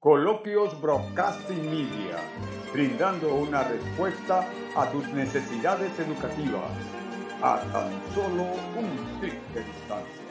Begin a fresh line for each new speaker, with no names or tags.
Coloquios Broadcasting Media, brindando una respuesta a tus necesidades educativas a tan solo un clic de distancia.